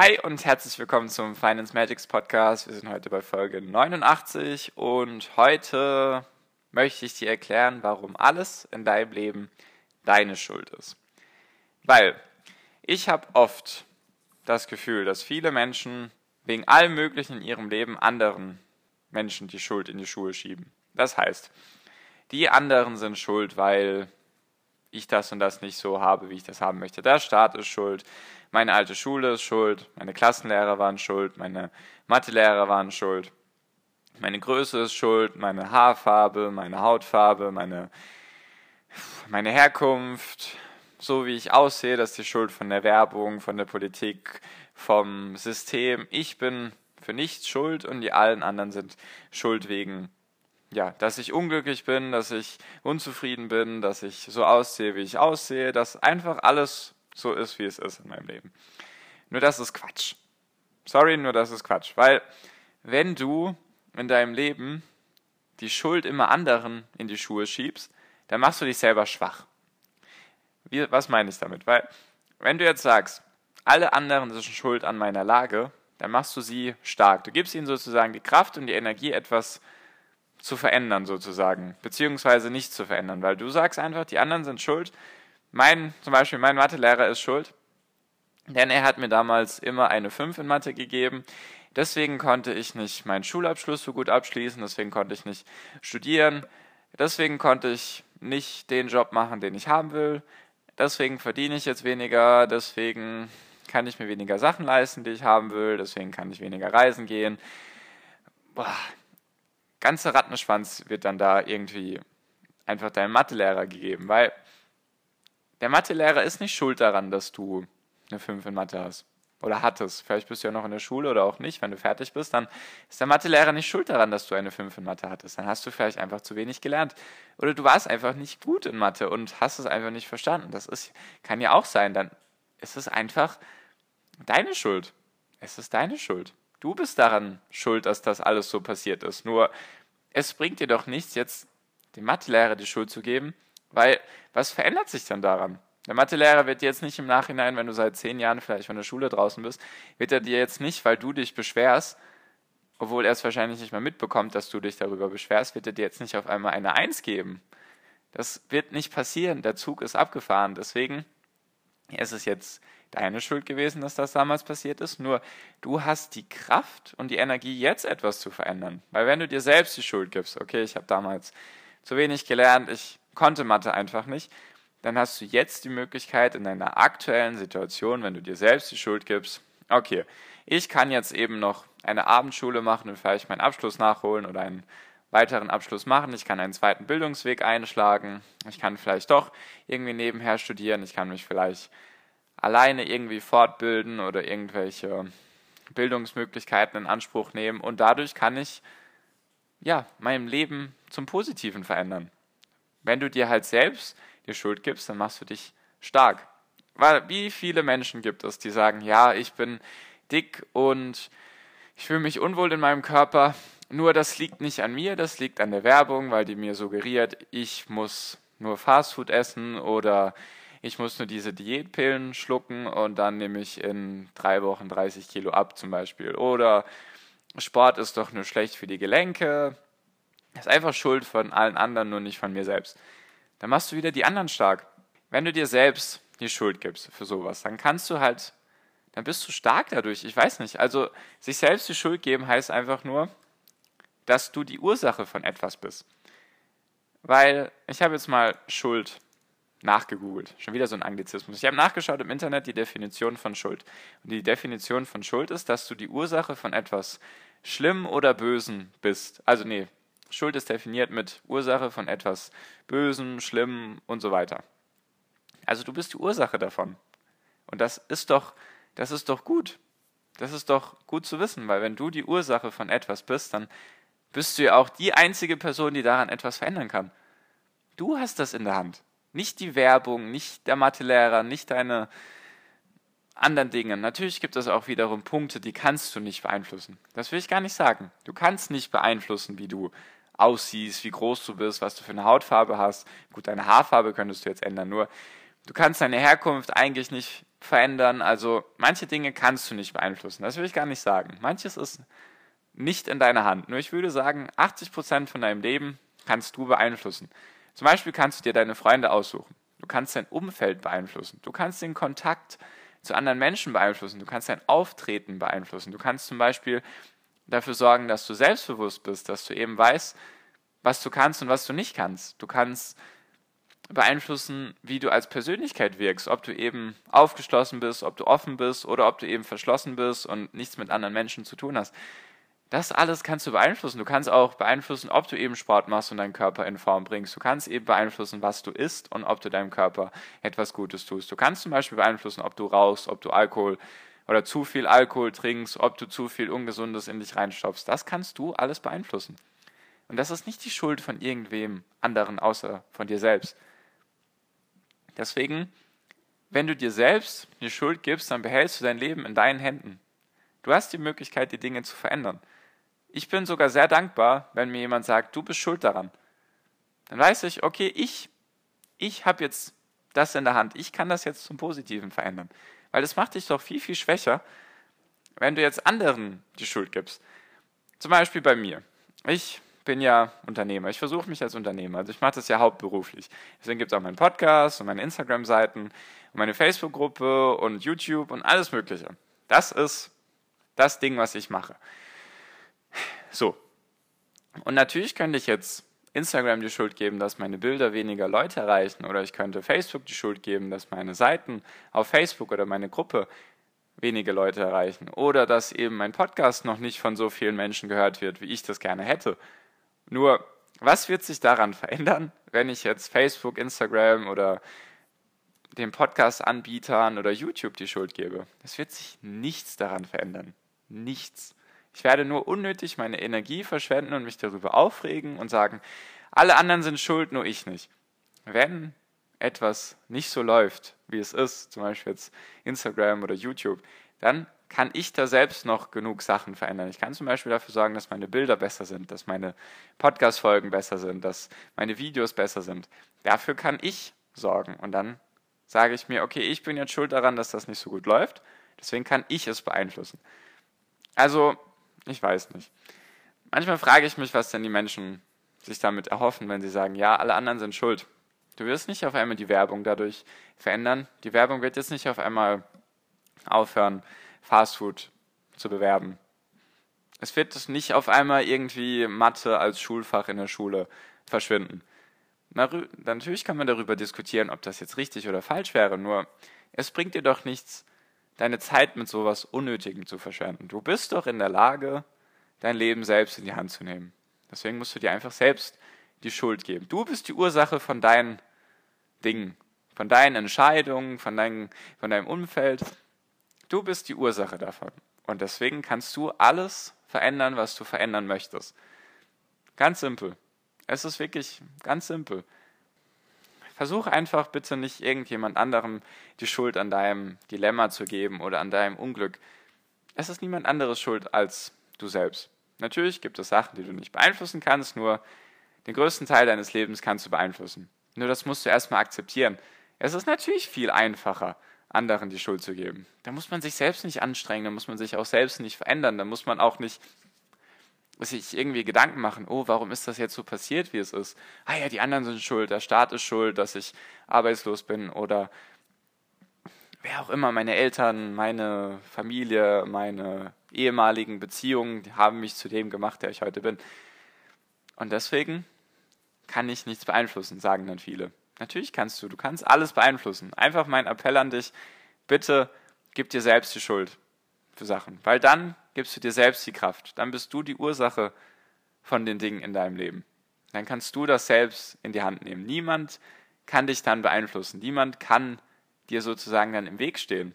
Hi und herzlich willkommen zum Finance Magics Podcast. Wir sind heute bei Folge 89 und heute möchte ich dir erklären, warum alles in deinem Leben deine Schuld ist. Weil ich habe oft das Gefühl, dass viele Menschen wegen allem Möglichen in ihrem Leben anderen Menschen die Schuld in die Schuhe schieben. Das heißt, die anderen sind schuld, weil ich das und das nicht so habe, wie ich das haben möchte. Der Staat ist schuld, meine alte Schule ist schuld, meine Klassenlehrer waren schuld, meine Mathelehrer waren schuld, meine Größe ist schuld, meine Haarfarbe, meine Hautfarbe, meine, meine Herkunft, so wie ich aussehe, das ist die Schuld von der Werbung, von der Politik, vom System. Ich bin für nichts schuld und die allen anderen sind schuld wegen ja, dass ich unglücklich bin, dass ich unzufrieden bin, dass ich so aussehe, wie ich aussehe, dass einfach alles so ist, wie es ist in meinem Leben. Nur das ist Quatsch. Sorry, nur das ist Quatsch. Weil wenn du in deinem Leben die Schuld immer anderen in die Schuhe schiebst, dann machst du dich selber schwach. Wie, was meine ich damit? Weil wenn du jetzt sagst, alle anderen sind schuld an meiner Lage, dann machst du sie stark. Du gibst ihnen sozusagen die Kraft und die Energie, etwas zu verändern, sozusagen, beziehungsweise nicht zu verändern, weil du sagst einfach, die anderen sind schuld mein, zum Beispiel mein Mathelehrer ist schuld, denn er hat mir damals immer eine 5 in Mathe gegeben. Deswegen konnte ich nicht meinen Schulabschluss so gut abschließen, deswegen konnte ich nicht studieren, deswegen konnte ich nicht den Job machen, den ich haben will, deswegen verdiene ich jetzt weniger, deswegen kann ich mir weniger Sachen leisten, die ich haben will, deswegen kann ich weniger reisen gehen. Boah, ganze Rattenschwanz wird dann da irgendwie einfach deinem Mathelehrer gegeben, weil der Mathelehrer ist nicht schuld daran, dass du eine 5 in Mathe hast. Oder hattest. Vielleicht bist du ja noch in der Schule oder auch nicht. Wenn du fertig bist, dann ist der Mathelehrer nicht schuld daran, dass du eine 5 in Mathe hattest. Dann hast du vielleicht einfach zu wenig gelernt. Oder du warst einfach nicht gut in Mathe und hast es einfach nicht verstanden. Das ist, kann ja auch sein. Dann ist es einfach deine Schuld. Es ist deine Schuld. Du bist daran schuld, dass das alles so passiert ist. Nur, es bringt dir doch nichts, jetzt dem Mathelehrer die Schuld zu geben, weil, was verändert sich dann daran? Der Mathelehrer wird dir jetzt nicht im Nachhinein, wenn du seit zehn Jahren vielleicht von der Schule draußen bist, wird er dir jetzt nicht, weil du dich beschwerst, obwohl er es wahrscheinlich nicht mal mitbekommt, dass du dich darüber beschwerst, wird er dir jetzt nicht auf einmal eine Eins geben. Das wird nicht passieren. Der Zug ist abgefahren. Deswegen ist es jetzt deine Schuld gewesen, dass das damals passiert ist. Nur du hast die Kraft und die Energie, jetzt etwas zu verändern. Weil wenn du dir selbst die Schuld gibst, okay, ich habe damals zu wenig gelernt, ich konnte Mathe einfach nicht, dann hast du jetzt die Möglichkeit in deiner aktuellen Situation, wenn du dir selbst die Schuld gibst, okay, ich kann jetzt eben noch eine Abendschule machen und vielleicht meinen Abschluss nachholen oder einen weiteren Abschluss machen, ich kann einen zweiten Bildungsweg einschlagen, ich kann vielleicht doch irgendwie nebenher studieren, ich kann mich vielleicht alleine irgendwie fortbilden oder irgendwelche Bildungsmöglichkeiten in Anspruch nehmen. Und dadurch kann ich ja meinem Leben zum Positiven verändern. Wenn du dir halt selbst die Schuld gibst, dann machst du dich stark. Weil wie viele Menschen gibt es, die sagen, ja, ich bin dick und ich fühle mich unwohl in meinem Körper, nur das liegt nicht an mir, das liegt an der Werbung, weil die mir suggeriert, ich muss nur Fastfood essen oder ich muss nur diese Diätpillen schlucken und dann nehme ich in drei Wochen 30 Kilo ab zum Beispiel. Oder Sport ist doch nur schlecht für die Gelenke, ist einfach Schuld von allen anderen, nur nicht von mir selbst. Dann machst du wieder die anderen stark. Wenn du dir selbst die Schuld gibst für sowas, dann kannst du halt, dann bist du stark dadurch. Ich weiß nicht. Also, sich selbst die Schuld geben heißt einfach nur, dass du die Ursache von etwas bist. Weil ich habe jetzt mal Schuld nachgegoogelt. Schon wieder so ein Anglizismus. Ich habe nachgeschaut im Internet die Definition von Schuld. Und die Definition von Schuld ist, dass du die Ursache von etwas Schlimm oder Bösen bist. Also nee, Schuld ist definiert mit Ursache von etwas Bösem, Schlimmem und so weiter. Also du bist die Ursache davon. Und das ist doch Das ist doch gut. Das ist doch gut zu wissen, weil wenn du die Ursache von etwas bist, dann bist du ja auch die einzige Person, die daran etwas verändern kann. Du hast das in der Hand. Nicht die Werbung, nicht der Mathelehrer, nicht deine anderen Dinge. Natürlich gibt es auch wiederum Punkte, die kannst du nicht beeinflussen. Das will ich gar nicht sagen. Du kannst nicht beeinflussen, wie du aussiehst, wie groß du bist, was du für eine Hautfarbe hast. Gut, deine Haarfarbe könntest du jetzt ändern, nur du kannst deine Herkunft eigentlich nicht verändern. Also manche Dinge kannst du nicht beeinflussen. Das will ich gar nicht sagen. Manches ist nicht in deiner Hand. Nur ich würde sagen, 80% von deinem Leben kannst du beeinflussen. Zum Beispiel kannst du dir deine Freunde aussuchen. Du kannst dein Umfeld beeinflussen. Du kannst den Kontakt zu anderen Menschen beeinflussen. Du kannst dein Auftreten beeinflussen. Du kannst zum Beispiel dafür sorgen, dass du selbstbewusst bist, dass du eben weißt, was du kannst und was du nicht kannst. Du kannst beeinflussen, wie du als Persönlichkeit wirkst, ob du eben aufgeschlossen bist, ob du offen bist oder ob du eben verschlossen bist und nichts mit anderen Menschen zu tun hast. Das alles kannst du beeinflussen. Du kannst auch beeinflussen, ob du eben Sport machst und deinen Körper in Form bringst. Du kannst eben beeinflussen, was du isst und ob du deinem Körper etwas Gutes tust. Du kannst zum Beispiel beeinflussen, ob du rauchst, ob du Alkohol oder zu viel Alkohol trinkst, ob du zu viel Ungesundes in dich reinstopfst. Das kannst du alles beeinflussen. Und das ist nicht die Schuld von irgendwem anderen außer von dir selbst. Deswegen, wenn du dir selbst die Schuld gibst, dann behältst du dein Leben in deinen Händen. Du hast die Möglichkeit, die Dinge zu verändern. Ich bin sogar sehr dankbar, wenn mir jemand sagt, du bist schuld daran. Dann weiß ich, okay, ich, ich habe jetzt das in der Hand. Ich kann das jetzt zum Positiven verändern. Weil es macht dich doch viel, viel schwächer, wenn du jetzt anderen die Schuld gibst. Zum Beispiel bei mir. Ich bin ja Unternehmer. Ich versuche mich als Unternehmer. Also ich mache das ja hauptberuflich. Deswegen gibt es auch meinen Podcast und meine Instagram-Seiten und meine Facebook-Gruppe und YouTube und alles Mögliche. Das ist das Ding, was ich mache. So. Und natürlich könnte ich jetzt Instagram die Schuld geben, dass meine Bilder weniger Leute erreichen oder ich könnte Facebook die Schuld geben, dass meine Seiten auf Facebook oder meine Gruppe wenige Leute erreichen oder dass eben mein Podcast noch nicht von so vielen Menschen gehört wird, wie ich das gerne hätte. Nur, was wird sich daran verändern, wenn ich jetzt Facebook, Instagram oder den Podcast-Anbietern oder YouTube die Schuld gebe? Es wird sich nichts daran verändern. Nichts. Ich werde nur unnötig meine Energie verschwenden und mich darüber aufregen und sagen, alle anderen sind schuld, nur ich nicht. Wenn etwas nicht so läuft, wie es ist, zum Beispiel jetzt Instagram oder YouTube, dann kann ich da selbst noch genug Sachen verändern. Ich kann zum Beispiel dafür sorgen, dass meine Bilder besser sind, dass meine Podcast-Folgen besser sind, dass meine Videos besser sind. Dafür kann ich sorgen. Und dann sage ich mir, okay, ich bin jetzt schuld daran, dass das nicht so gut läuft. Deswegen kann ich es beeinflussen. Also ich weiß nicht. Manchmal frage ich mich, was denn die Menschen sich damit erhoffen, wenn sie sagen, ja, alle anderen sind schuld. Du wirst nicht auf einmal die Werbung dadurch verändern. Die Werbung wird jetzt nicht auf einmal aufhören, Fastfood zu bewerben. Es wird nicht auf einmal irgendwie Mathe als Schulfach in der Schule verschwinden. natürlich kann man darüber diskutieren, ob das jetzt richtig oder falsch wäre, nur es bringt dir doch nichts, deine Zeit mit sowas Unnötigem zu verschwenden. Du bist doch in der Lage, dein Leben selbst in die Hand zu nehmen. Deswegen musst du dir einfach selbst die Schuld geben. Du bist die Ursache von deinen Dingen, von deinen Entscheidungen, von, dein, von deinem Umfeld. Du bist die Ursache davon. Und deswegen kannst du alles verändern, was du verändern möchtest. Ganz simpel. Es ist wirklich ganz simpel. Versuch einfach bitte nicht irgendjemand anderem die Schuld an deinem Dilemma zu geben oder an deinem Unglück. Es ist niemand anderes schuld als du selbst. Natürlich gibt es Sachen, die du nicht beeinflussen kannst, nur den größten Teil deines Lebens kannst du beeinflussen. Nur das musst du erstmal akzeptieren. Es ist natürlich viel einfacher, anderen die Schuld zu geben. Da muss man sich selbst nicht anstrengen, da muss man sich auch selbst nicht verändern, da muss man auch nicht sich irgendwie Gedanken machen, oh, warum ist das jetzt so passiert, wie es ist? Ah ja, die anderen sind schuld, der Staat ist schuld, dass ich arbeitslos bin oder wer auch immer, meine Eltern, meine Familie, meine ehemaligen Beziehungen, die haben mich zu dem gemacht, der ich heute bin. Und deswegen kann ich nichts beeinflussen, sagen dann viele. Natürlich kannst du, du kannst alles beeinflussen. Einfach mein Appell an dich, bitte gib dir selbst die Schuld für Sachen, weil dann gibst du dir selbst die Kraft. Dann bist du die Ursache von den Dingen in deinem Leben. Dann kannst du das selbst in die Hand nehmen. Niemand kann dich dann beeinflussen. Niemand kann dir sozusagen dann im Weg stehen.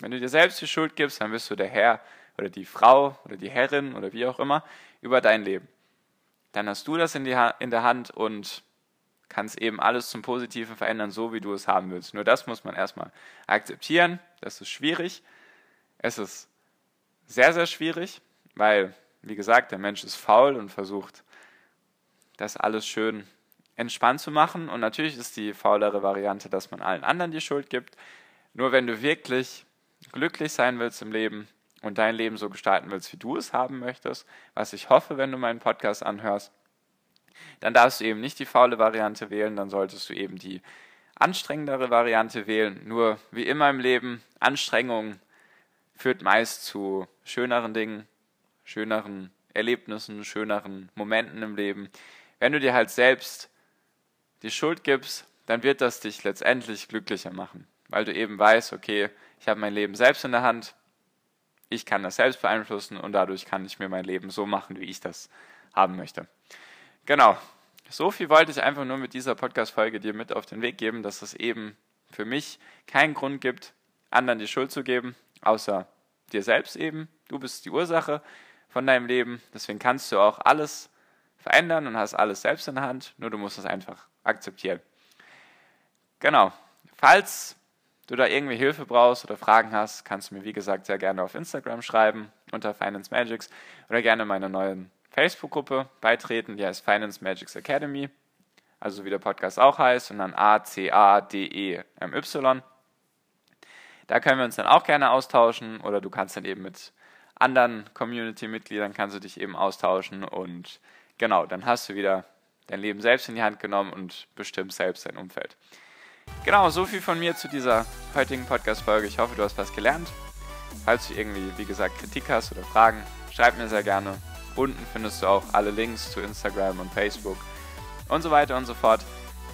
Wenn du dir selbst die Schuld gibst, dann bist du der Herr oder die Frau oder die Herrin oder wie auch immer über dein Leben. Dann hast du das in, die in der Hand und kannst eben alles zum Positiven verändern, so wie du es haben willst. Nur das muss man erstmal akzeptieren. Das ist schwierig. Es ist sehr, sehr schwierig, weil, wie gesagt, der Mensch ist faul und versucht, das alles schön entspannt zu machen. Und natürlich ist die faulere Variante, dass man allen anderen die Schuld gibt. Nur wenn du wirklich glücklich sein willst im Leben und dein Leben so gestalten willst, wie du es haben möchtest, was ich hoffe, wenn du meinen Podcast anhörst, dann darfst du eben nicht die faule Variante wählen, dann solltest du eben die anstrengendere Variante wählen. Nur wie immer im Leben, Anstrengung führt meist zu schöneren Dingen, schöneren Erlebnissen, schöneren Momenten im Leben. Wenn du dir halt selbst die Schuld gibst, dann wird das dich letztendlich glücklicher machen, weil du eben weißt, okay, ich habe mein Leben selbst in der Hand, ich kann das selbst beeinflussen und dadurch kann ich mir mein Leben so machen, wie ich das haben möchte. Genau. So viel wollte ich einfach nur mit dieser Podcast-Folge dir mit auf den Weg geben, dass es eben für mich keinen Grund gibt, anderen die Schuld zu geben, außer dir selbst eben. Du bist die Ursache von deinem Leben. Deswegen kannst du auch alles verändern und hast alles selbst in der Hand. Nur du musst es einfach akzeptieren. Genau. Falls du da irgendwie Hilfe brauchst oder Fragen hast, kannst du mir wie gesagt sehr gerne auf Instagram schreiben unter Finance Magics oder gerne meine neuen Facebook-Gruppe beitreten, die heißt Finance Magics Academy, also wie der Podcast auch heißt, und dann A-C-A-D-E-M-Y. Da können wir uns dann auch gerne austauschen oder du kannst dann eben mit anderen Community-Mitgliedern kannst du dich eben austauschen und genau, dann hast du wieder dein Leben selbst in die Hand genommen und bestimmst selbst dein Umfeld. Genau, so viel von mir zu dieser heutigen Podcast-Folge. Ich hoffe, du hast was gelernt. Falls du irgendwie, wie gesagt, Kritik hast oder Fragen, schreib mir sehr gerne. Unten findest du auch alle Links zu Instagram und Facebook und so weiter und so fort.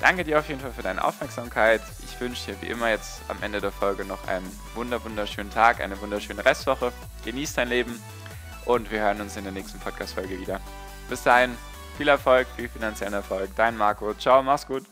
Danke dir auf jeden Fall für deine Aufmerksamkeit. Ich wünsche dir wie immer jetzt am Ende der Folge noch einen wunderschönen Tag, eine wunderschöne Restwoche. Genieß dein Leben und wir hören uns in der nächsten Podcast-Folge wieder. Bis dahin, viel Erfolg, viel finanziellen Erfolg. Dein Marco. Ciao, mach's gut.